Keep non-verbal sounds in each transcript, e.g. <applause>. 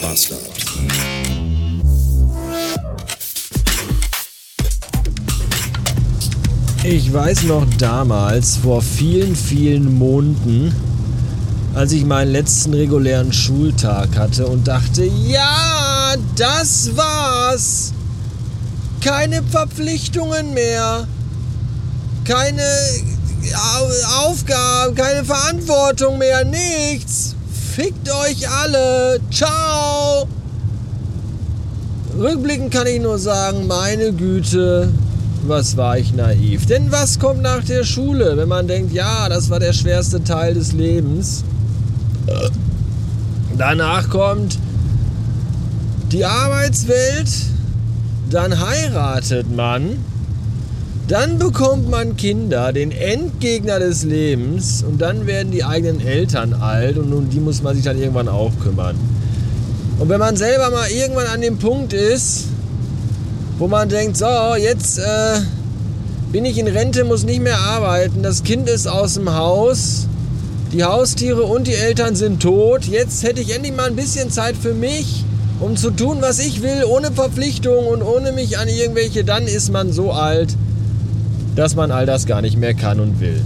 Bastard. Ich weiß noch damals, vor vielen, vielen Monaten, als ich meinen letzten regulären Schultag hatte und dachte, ja, das war's. Keine Verpflichtungen mehr. Keine Aufgaben, keine Verantwortung mehr, nichts. Fickt euch alle. Ciao. Rückblickend kann ich nur sagen, meine Güte, was war ich naiv. Denn was kommt nach der Schule, wenn man denkt, ja, das war der schwerste Teil des Lebens? Danach kommt die Arbeitswelt, dann heiratet man, dann bekommt man Kinder, den Endgegner des Lebens, und dann werden die eigenen Eltern alt und um die muss man sich dann irgendwann auch kümmern. Und wenn man selber mal irgendwann an dem Punkt ist, wo man denkt, so, jetzt äh, bin ich in Rente, muss nicht mehr arbeiten, das Kind ist aus dem Haus, die Haustiere und die Eltern sind tot, jetzt hätte ich endlich mal ein bisschen Zeit für mich, um zu tun, was ich will, ohne Verpflichtung und ohne mich an irgendwelche, dann ist man so alt, dass man all das gar nicht mehr kann und will.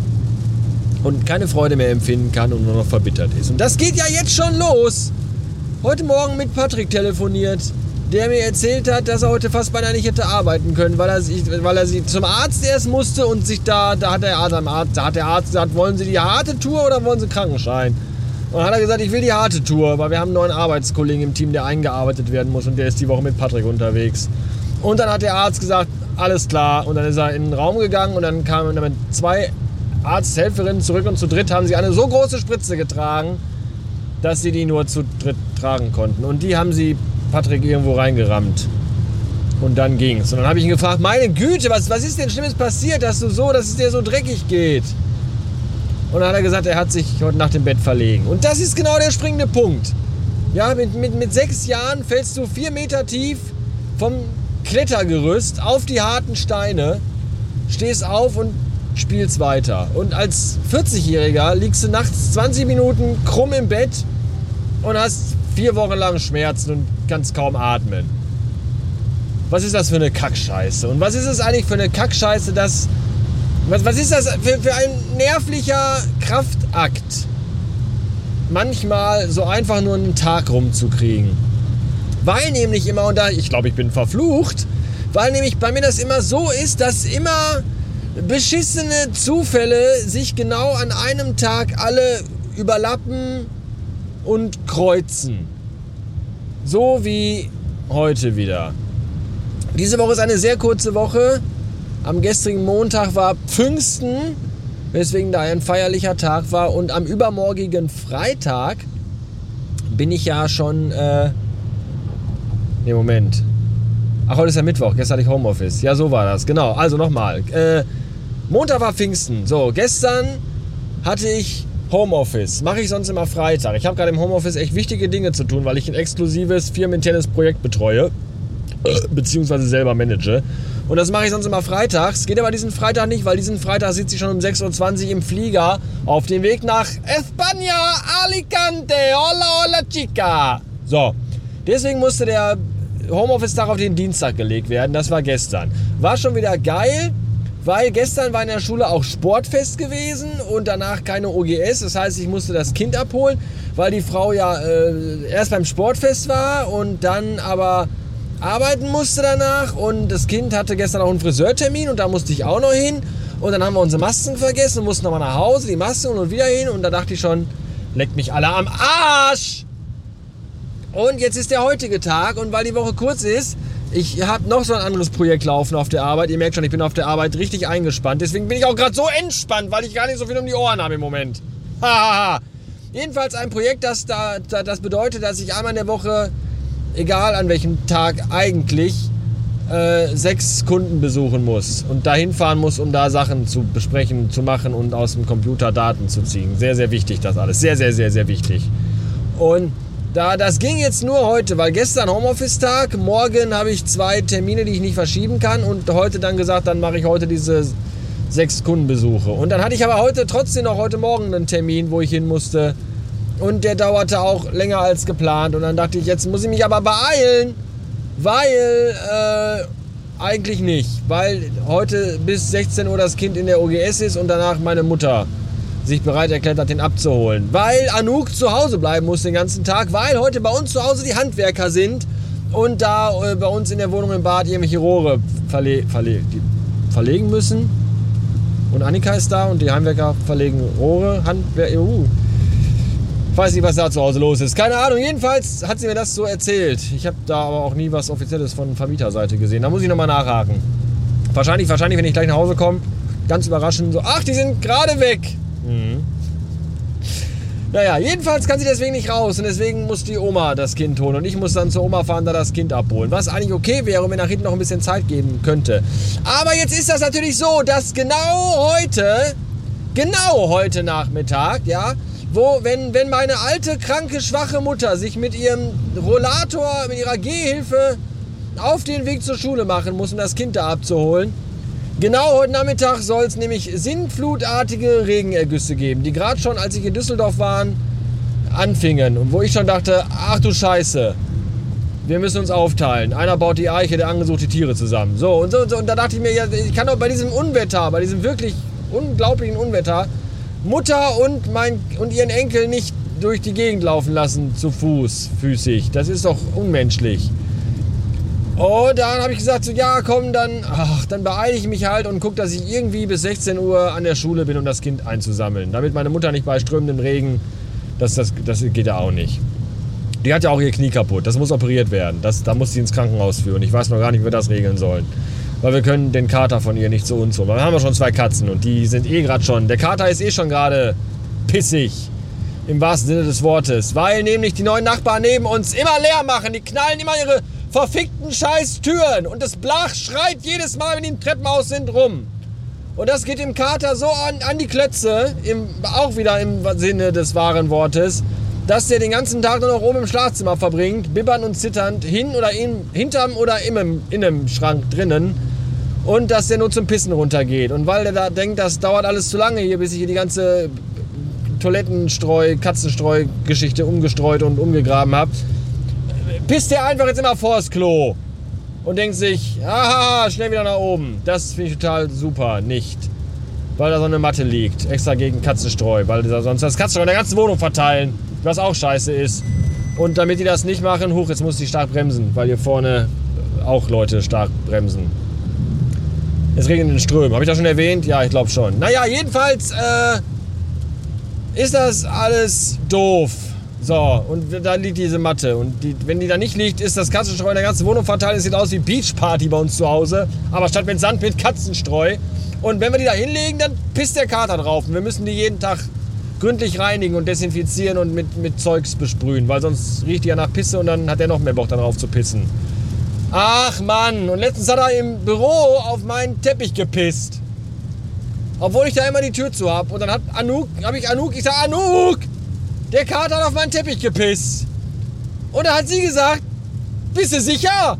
Und keine Freude mehr empfinden kann und nur noch verbittert ist. Und das geht ja jetzt schon los. Heute Morgen mit Patrick telefoniert der mir erzählt hat, dass er heute fast beinahe nicht hätte arbeiten können, weil er, sich, weil er sie zum Arzt erst musste und sich da, da hat der Arzt, da hat der Arzt gesagt, wollen Sie die harte Tour oder wollen Sie Krankenschein? Und dann hat er gesagt, ich will die harte Tour, weil wir haben einen neuen Arbeitskollegen im Team, der eingearbeitet werden muss und der ist die Woche mit Patrick unterwegs. Und dann hat der Arzt gesagt, alles klar. Und dann ist er in den Raum gegangen und dann kamen damit zwei Arzthelferinnen zurück und zu dritt haben sie eine so große Spritze getragen, dass sie die nur zu dritt tragen konnten. Und die haben sie Patrick irgendwo reingerammt. Und dann ging's. Und dann habe ich ihn gefragt, meine Güte, was, was ist denn Schlimmes passiert, dass du so, dass es dir so dreckig geht? Und dann hat er gesagt, er hat sich heute nach dem Bett verlegen. Und das ist genau der springende Punkt. Ja, mit, mit, mit sechs Jahren fällst du vier Meter tief vom Klettergerüst auf die harten Steine, stehst auf und spielst weiter. Und als 40-Jähriger liegst du nachts 20 Minuten krumm im Bett und hast vier Wochen lang Schmerzen und kannst kaum atmen. Was ist das für eine Kackscheiße? Und was ist es eigentlich für eine Kackscheiße, dass. Was, was ist das für, für ein nervlicher Kraftakt? Manchmal so einfach nur einen Tag rumzukriegen. Weil nämlich immer, und da, ich glaube, ich bin verflucht, weil nämlich bei mir das immer so ist, dass immer beschissene Zufälle sich genau an einem Tag alle überlappen und kreuzen. So wie heute wieder. Diese Woche ist eine sehr kurze Woche. Am gestrigen Montag war Pfingsten, weswegen da ein feierlicher Tag war. Und am übermorgigen Freitag bin ich ja schon. Äh ne, Moment. Ach, heute ist ja Mittwoch. Gestern hatte ich Homeoffice. Ja, so war das. Genau. Also nochmal. Äh, Montag war Pfingsten. So, gestern hatte ich Homeoffice. Mache ich sonst immer Freitag. Ich habe gerade im Homeoffice echt wichtige Dinge zu tun, weil ich ein exklusives firmeninternes Projekt betreue. Beziehungsweise selber manage. Und das mache ich sonst immer freitags. Geht aber diesen Freitag nicht, weil diesen Freitag sitze ich schon um 6.20 Uhr im Flieger auf dem Weg nach España, Alicante, hola, hola, chica. So, deswegen musste der Homeoffice-Tag auf den Dienstag gelegt werden. Das war gestern. War schon wieder geil weil gestern war in der Schule auch Sportfest gewesen und danach keine OGS. Das heißt, ich musste das Kind abholen, weil die Frau ja äh, erst beim Sportfest war und dann aber arbeiten musste danach und das Kind hatte gestern auch einen Friseurtermin und da musste ich auch noch hin und dann haben wir unsere Masken vergessen und mussten nochmal nach Hause, die Masken und wieder hin und da dachte ich schon, leckt mich alle am Arsch! Und jetzt ist der heutige Tag und weil die Woche kurz ist, ich habe noch so ein anderes Projekt laufen auf der Arbeit. Ihr merkt schon, ich bin auf der Arbeit richtig eingespannt. Deswegen bin ich auch gerade so entspannt, weil ich gar nicht so viel um die Ohren habe im Moment. <laughs> Hahaha. Jedenfalls ein Projekt, das, da, das bedeutet, dass ich einmal in der Woche, egal an welchem Tag eigentlich, äh, sechs Kunden besuchen muss und dahin fahren muss, um da Sachen zu besprechen, zu machen und aus dem Computer Daten zu ziehen. Sehr, sehr wichtig das alles. Sehr, sehr, sehr, sehr wichtig. Und da, das ging jetzt nur heute, weil gestern Homeoffice-Tag, morgen habe ich zwei Termine, die ich nicht verschieben kann und heute dann gesagt, dann mache ich heute diese sechs Kundenbesuche. Und dann hatte ich aber heute trotzdem noch heute Morgen einen Termin, wo ich hin musste und der dauerte auch länger als geplant. Und dann dachte ich, jetzt muss ich mich aber beeilen, weil äh, eigentlich nicht, weil heute bis 16 Uhr das Kind in der OGS ist und danach meine Mutter sich bereit erklärt hat, den abzuholen. Weil Anouk zu Hause bleiben muss den ganzen Tag, weil heute bei uns zu Hause die Handwerker sind und da äh, bei uns in der Wohnung im Bad irgendwelche Rohre verle verle verlegen müssen. Und Annika ist da und die Handwerker verlegen Rohre. Handwer uh. Weiß nicht, was da zu Hause los ist. Keine Ahnung. Jedenfalls hat sie mir das so erzählt. Ich habe da aber auch nie was Offizielles von Vermieterseite gesehen. Da muss ich nochmal nachhaken. Wahrscheinlich, wahrscheinlich, wenn ich gleich nach Hause komme, ganz überraschend so, ach, die sind gerade weg. Mhm. Naja, jedenfalls kann sie deswegen nicht raus und deswegen muss die Oma das Kind holen und ich muss dann zur Oma fahren, da das Kind abholen. Was eigentlich okay wäre mir nach hinten noch ein bisschen Zeit geben könnte. Aber jetzt ist das natürlich so, dass genau heute, genau heute Nachmittag, ja, wo, wenn, wenn meine alte, kranke, schwache Mutter sich mit ihrem Rollator, mit ihrer Gehhilfe auf den Weg zur Schule machen muss, um das Kind da abzuholen, Genau heute Nachmittag soll es nämlich sinnflutartige Regenergüsse geben, die gerade schon, als ich in Düsseldorf war, anfingen. Und wo ich schon dachte, ach du Scheiße, wir müssen uns aufteilen. Einer baut die Eiche, der andere sucht die Tiere zusammen. So und, so und so. Und da dachte ich mir, ja, ich kann doch bei diesem Unwetter, bei diesem wirklich unglaublichen Unwetter, Mutter und, mein, und ihren Enkel nicht durch die Gegend laufen lassen, zu Fuß, füßig. Das ist doch unmenschlich. Und dann habe ich gesagt, so, ja, komm, dann, ach, dann beeile ich mich halt und gucke, dass ich irgendwie bis 16 Uhr an der Schule bin, um das Kind einzusammeln. Damit meine Mutter nicht bei strömendem Regen, das, das, das geht ja auch nicht. Die hat ja auch ihr Knie kaputt, das muss operiert werden. Das, da muss sie ins Krankenhaus führen. Ich weiß noch gar nicht, wie wir das regeln sollen. Weil wir können den Kater von ihr nicht zu uns holen. Wir haben ja schon zwei Katzen und die sind eh gerade schon. Der Kater ist eh schon gerade pissig. Im wahrsten Sinne des Wortes. Weil nämlich die neuen Nachbarn neben uns immer leer machen. Die knallen immer ihre verfickten scheiß Türen und das Blach schreit jedes Mal, wenn die im Treppenhaus sind, rum. Und das geht dem Kater so an, an die Klötze, im, auch wieder im Sinne des wahren Wortes, dass der den ganzen Tag nur noch oben im Schlafzimmer verbringt, bibbernd und zitternd, hin oder in, hinterm oder im, in Schrank drinnen. Und dass der nur zum Pissen runtergeht. Und weil der da denkt, das dauert alles zu lange hier, bis ich hier die ganze Toilettenstreu, Katzenstreu-Geschichte umgestreut und umgegraben habe, pisst der einfach jetzt immer vors Klo und denkt sich, haha, schnell wieder nach oben. Das finde ich total super. Nicht. Weil da so eine Matte liegt. Extra gegen Katzenstreu. Weil sonst das Katzenstreu in der ganzen Wohnung verteilen. Was auch scheiße ist. Und damit die das nicht machen, hoch, jetzt muss ich stark bremsen. Weil hier vorne auch Leute stark bremsen. Es regnet in Strömen. Habe ich das schon erwähnt? Ja, ich glaube schon. Naja, jedenfalls äh, ist das alles doof. So, und da liegt diese Matte. Und die, wenn die da nicht liegt, ist das Katzenstreu in der ganzen Wohnung verteilt. Es sieht aus wie Beachparty bei uns zu Hause. Aber statt mit Sand mit Katzenstreu. Und wenn wir die da hinlegen, dann pisst der Kater drauf. Und wir müssen die jeden Tag gründlich reinigen und desinfizieren und mit, mit Zeugs besprühen. Weil sonst riecht die ja nach Pisse und dann hat er noch mehr Bock darauf zu pissen. Ach Mann, und letztens hat er im Büro auf meinen Teppich gepisst. Obwohl ich da immer die Tür zu habe. Und dann hat Anouk, habe ich Anouk, ich sage Anouk, der Kater hat auf meinen Teppich gepisst. Und da hat sie gesagt, bist du sicher?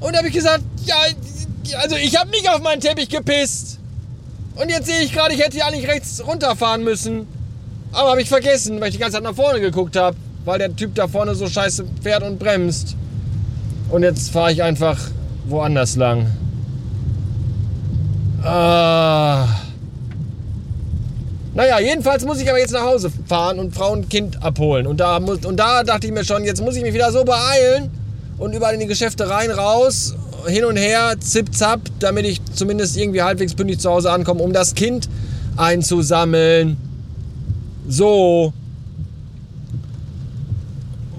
Und da habe ich gesagt, ja, also ich habe nicht auf meinen Teppich gepisst. Und jetzt sehe ich gerade, ich hätte ja nicht rechts runterfahren müssen. Aber habe ich vergessen, weil ich die ganze Zeit nach vorne geguckt habe. Weil der Typ da vorne so scheiße fährt und bremst. Und jetzt fahre ich einfach woanders lang. Ah. Naja, jedenfalls muss ich aber jetzt nach Hause fahren und Frau und Kind abholen. Und da, muss, und da dachte ich mir schon, jetzt muss ich mich wieder so beeilen und überall in die Geschäfte rein, raus, hin und her, zip, zap, damit ich zumindest irgendwie halbwegs pünktlich zu Hause ankomme, um das Kind einzusammeln. So.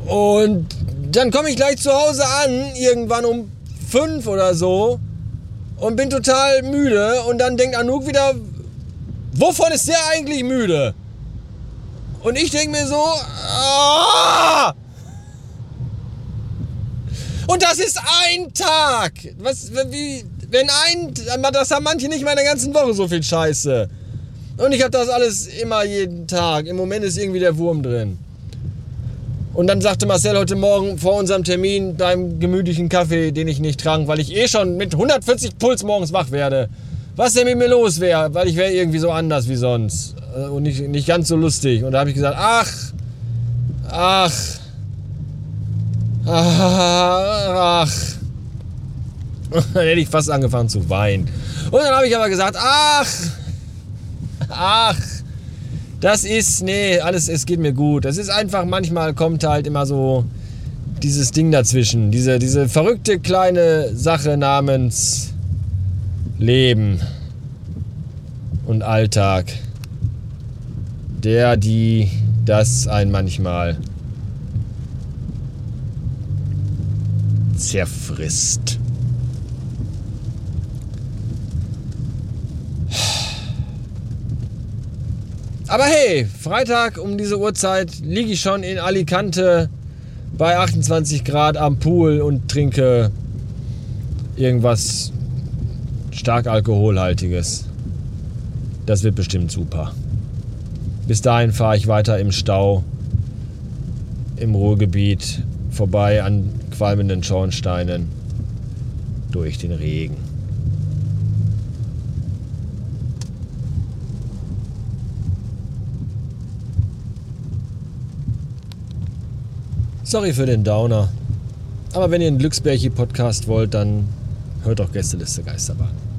Und dann komme ich gleich zu Hause an, irgendwann um fünf oder so, und bin total müde. Und dann denkt Anouk wieder, Wovon ist der eigentlich müde? Und ich denke mir so, ah! Und das ist ein Tag. Was, wie, wenn ein, das haben manche nicht mal in der ganzen Woche so viel Scheiße. Und ich habe das alles immer jeden Tag. Im Moment ist irgendwie der Wurm drin. Und dann sagte Marcel heute Morgen vor unserem Termin beim gemütlichen Kaffee, den ich nicht trank, weil ich eh schon mit 140 Puls morgens wach werde was denn mit mir los wäre, weil ich wäre irgendwie so anders wie sonst äh, und nicht, nicht ganz so lustig. Und da habe ich gesagt, ach, Ach. Ach. Dann hätte ich fast angefangen zu weinen. Und dann habe ich aber gesagt, ach. Ach. Das ist, nee, alles, es geht mir gut. Es ist einfach, manchmal kommt halt immer so dieses Ding dazwischen. Diese, diese verrückte kleine Sache namens Leben und Alltag. Der, die, das ein manchmal zerfrisst. Aber hey, Freitag um diese Uhrzeit liege ich schon in Alicante bei 28 Grad am Pool und trinke irgendwas stark alkoholhaltiges. Das wird bestimmt super. Bis dahin fahre ich weiter im Stau im Ruhrgebiet vorbei an qualmenden Schornsteinen durch den Regen. Sorry für den Downer. Aber wenn ihr einen Glücksbärchi-Podcast wollt, dann hört doch Gästeliste Geisterbahn.